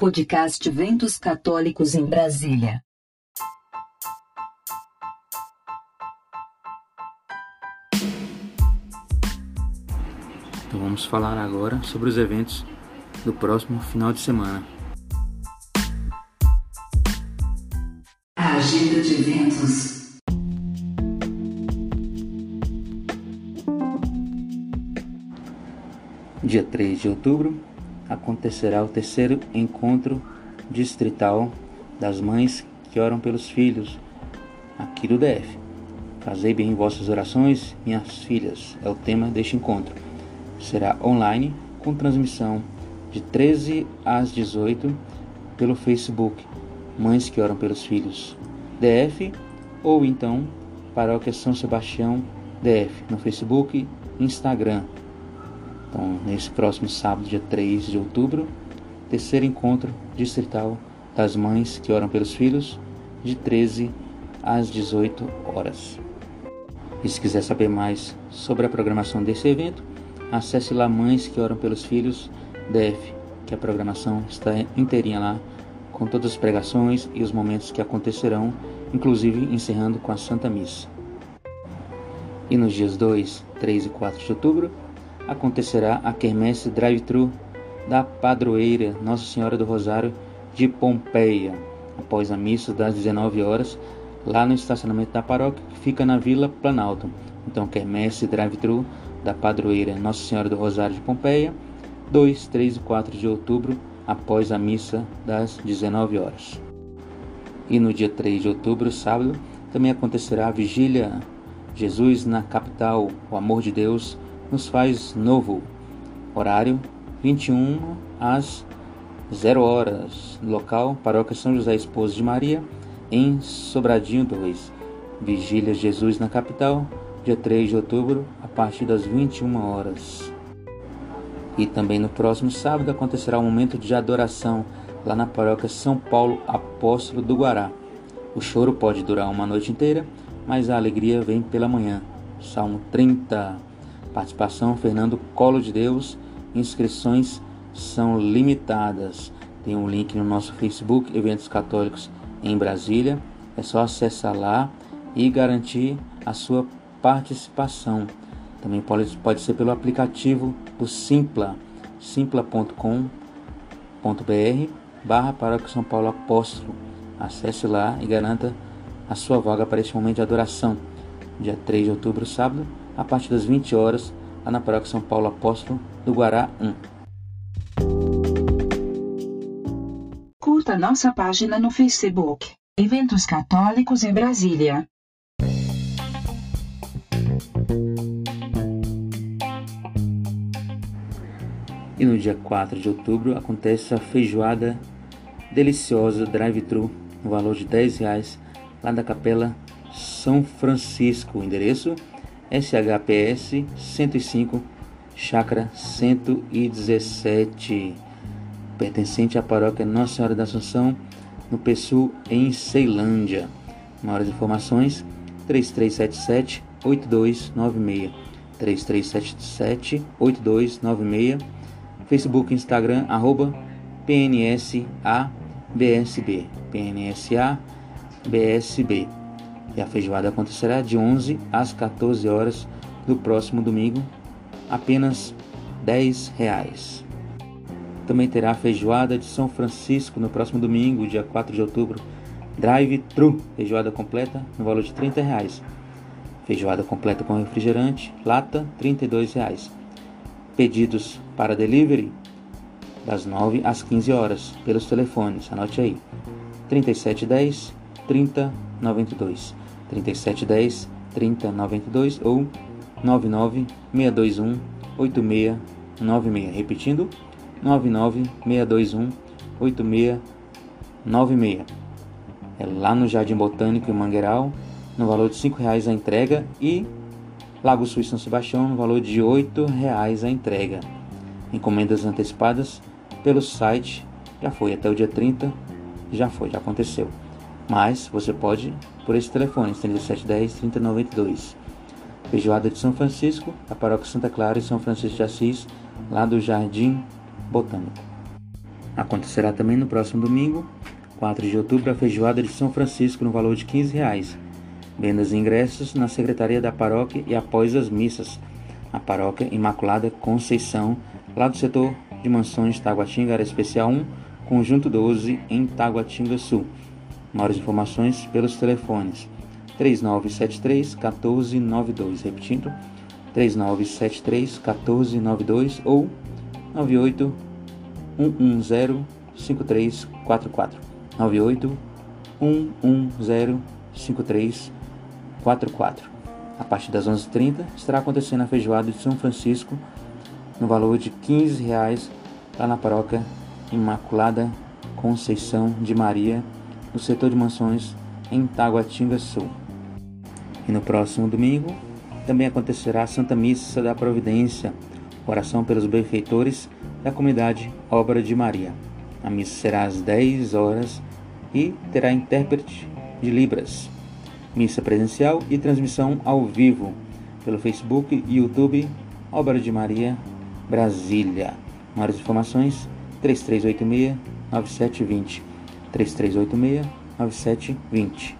Podcast Ventos Católicos em Brasília. Então vamos falar agora sobre os eventos do próximo final de semana. A agenda de eventos. Dia 3 de outubro acontecerá o terceiro encontro distrital das mães que oram pelos filhos aqui do DF. Fazei bem vossas orações, minhas filhas, é o tema deste encontro. Será online com transmissão de 13 às 18 pelo Facebook Mães que Oram pelos Filhos DF ou então Paróquia São Sebastião DF no Facebook e Instagram. Então, nesse próximo sábado, dia 3 de outubro, terceiro encontro distrital das mães que oram pelos filhos, de 13 às 18 horas. E se quiser saber mais sobre a programação desse evento, acesse lá Mães que Oram pelos Filhos DF, que a programação está inteirinha lá, com todas as pregações e os momentos que acontecerão, inclusive encerrando com a Santa Missa. E nos dias 2, 3 e 4 de outubro, acontecerá a quermesse drive-thru da padroeira Nossa Senhora do Rosário de Pompeia, após a missa das 19 horas, lá no estacionamento da paróquia, que fica na Vila Planalto. Então, quermesse drive-thru da padroeira Nossa Senhora do Rosário de Pompeia, 2, 3 e 4 de outubro, após a missa das 19 horas. E no dia 3 de outubro, sábado, também acontecerá a vigília Jesus na capital, o amor de Deus nos faz novo. Horário 21 às 0 horas. Local Paróquia São José Esposo de Maria, em Sobradinho 2. Vigília Jesus na capital, dia 3 de outubro, a partir das 21 horas. E também no próximo sábado acontecerá um momento de adoração lá na paróquia São Paulo Apóstolo do Guará. O choro pode durar uma noite inteira, mas a alegria vem pela manhã. Salmo 30. Participação Fernando Colo de Deus. Inscrições são limitadas. Tem um link no nosso Facebook, Eventos Católicos em Brasília. É só acessar lá e garantir a sua participação. Também pode, pode ser pelo aplicativo do Simpla, simpla.com.br barra Paróquia São Paulo Apóstolo. Acesse lá e garanta a sua vaga para este momento de adoração. Dia 3 de outubro, sábado, a partir das 20 horas, lá na Paróquia São Paulo Apóstolo do Guará 1. Curta nossa página no Facebook. Eventos Católicos em Brasília. E no dia 4 de outubro acontece a feijoada deliciosa drive-thru no valor de 10 reais lá da Capela São Francisco. Endereço SHPS 105, Chácara 117, pertencente à paróquia Nossa Senhora da Assunção, no Pessul, em Ceilândia. Maiores informações 3377 8296 3377 8296 Facebook Instagram arroba PNSABSB PNSABSB e a feijoada acontecerá de 11 às 14 horas do próximo domingo, apenas 10 reais. Também terá a feijoada de São Francisco no próximo domingo, dia 4 de outubro. Drive-thru, feijoada completa no valor de 30 reais. Feijoada completa com refrigerante, lata, 32 reais. Pedidos para delivery das 9 às 15 horas pelos telefones, anote aí. 3710 3092. 3710 3092 ou 99621 8696. Repetindo, 99621 8696. É lá no Jardim Botânico em Mangueiral, no valor de R$ reais a entrega e Lago Sul São Sebastião no valor de R$ reais a entrega. Encomendas antecipadas pelo site já foi até o dia 30, já foi, já aconteceu. Mas você pode por esse telefone, 3710 3092. Feijoada de São Francisco, a paróquia Santa Clara e São Francisco de Assis, lá do Jardim Botânico. Acontecerá também no próximo domingo, 4 de outubro, a feijoada de São Francisco no valor de 15 reais. Vendas e ingressos na Secretaria da Paróquia e após as missas. A Paróquia Imaculada Conceição, lá do setor de mansões Taguatinga, área especial 1, conjunto 12, em Taguatinga Sul. Maiores informações pelos telefones. 3973 1492, repetindo 3973 1492 ou 98 110 5344 98 110 5344 A partir das 11h30 estará acontecendo a feijoada de São Francisco no valor de 15 reais, lá na paróquia Imaculada Conceição de Maria, no setor de mansões em Taguatinga Sul. E no próximo domingo também acontecerá a Santa Missa da Providência, oração pelos benfeitores da comunidade Obra de Maria. A missa será às 10 horas e terá intérprete de Libras. Missa presencial e transmissão ao vivo pelo Facebook e YouTube Obra de Maria Brasília. Maiores informações 3386 9720 3386 9720.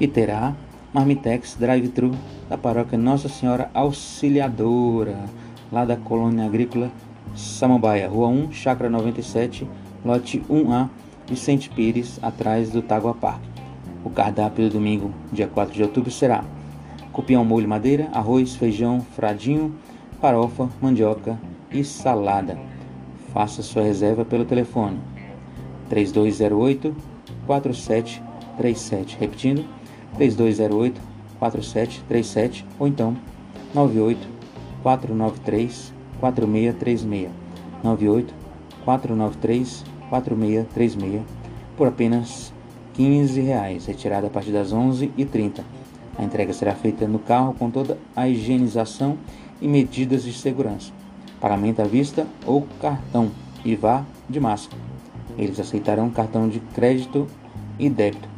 E terá Marmitex Drive-Thru da paróquia Nossa Senhora Auxiliadora, lá da colônia agrícola Samambaia, Rua 1, Chácara 97, lote 1A, Vicente Pires, atrás do Tagua Park. O cardápio do domingo, dia 4 de outubro, será cupim molho madeira, arroz, feijão, fradinho, farofa, mandioca e salada. Faça sua reserva pelo telefone 3208 4737, repetindo 3208 4737 ou então 98 493 4636 98 493 4636 por apenas 15 reais, retirada a partir das 11h30. A entrega será feita no carro com toda a higienização e medidas de segurança. Pagamento à vista ou cartão e vá de máscara. Eles aceitarão cartão de crédito e débito.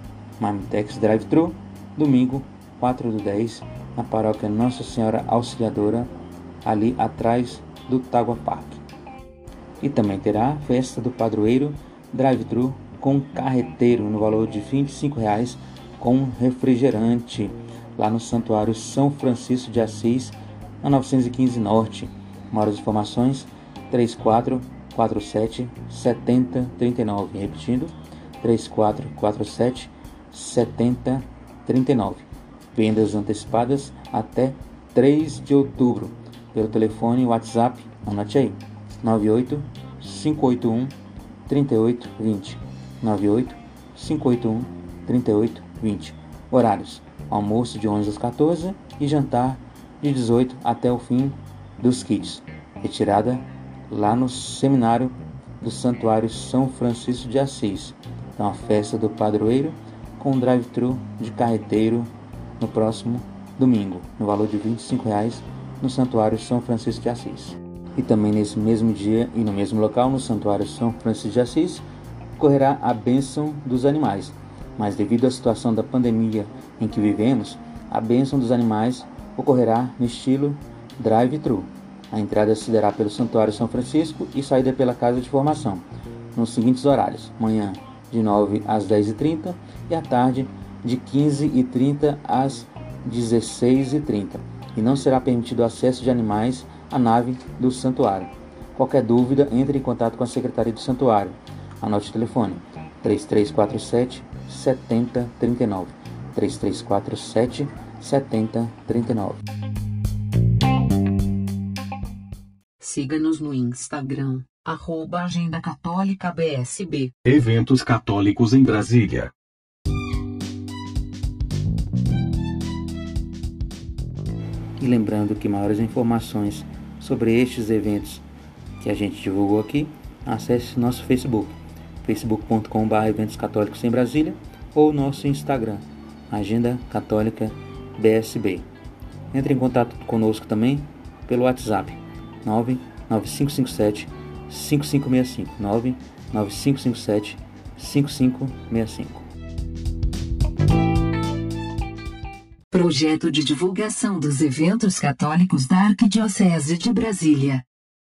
Mamitex Drive-Thru, domingo 4 do 10, na paróquia Nossa Senhora Auxiliadora, ali atrás do Tagua Park. E também terá festa do padroeiro Drive-Thru com carreteiro no valor de 25 reais com refrigerante lá no Santuário São Francisco de Assis, na 915 Norte. Maiores informações 3447 7039. Repetindo, 3447 7039. Vendas antecipadas até 3 de outubro pelo telefone e WhatsApp, anote aí, 98 581 3820. 98 581 3820. Horários: almoço de 11 às 14 e jantar de 18 até o fim dos kits. Retirada lá no seminário do Santuário São Francisco de Assis. Então, a festa do padroeiro com drive-thru de carreteiro no próximo domingo, no valor de 25 reais, no Santuário São Francisco de Assis. E também nesse mesmo dia e no mesmo local, no Santuário São Francisco de Assis, ocorrerá a bênção dos animais. Mas devido à situação da pandemia em que vivemos, a bênção dos animais ocorrerá no estilo drive-thru. A entrada se dará pelo Santuário São Francisco e saída pela Casa de Formação, nos seguintes horários: manhã de 9 às 10h30 e à tarde de 15h30 às 16h30. E não será permitido acesso de animais à nave do santuário. Qualquer dúvida, entre em contato com a Secretaria do Santuário. Anote o telefone 3347 7039. 3347 7039. Siga-nos no Instagram, arroba Agenda Católica BSB. Eventos católicos em Brasília. E lembrando que maiores informações sobre estes eventos que a gente divulgou aqui, acesse nosso Facebook, facebook.com.br eventos católicos em Brasília, ou nosso Instagram, Agenda Católica BSB. Entre em contato conosco também pelo WhatsApp 99557 5565 99557 5565. Projeto de divulgação dos eventos católicos da Arquidiocese de Brasília.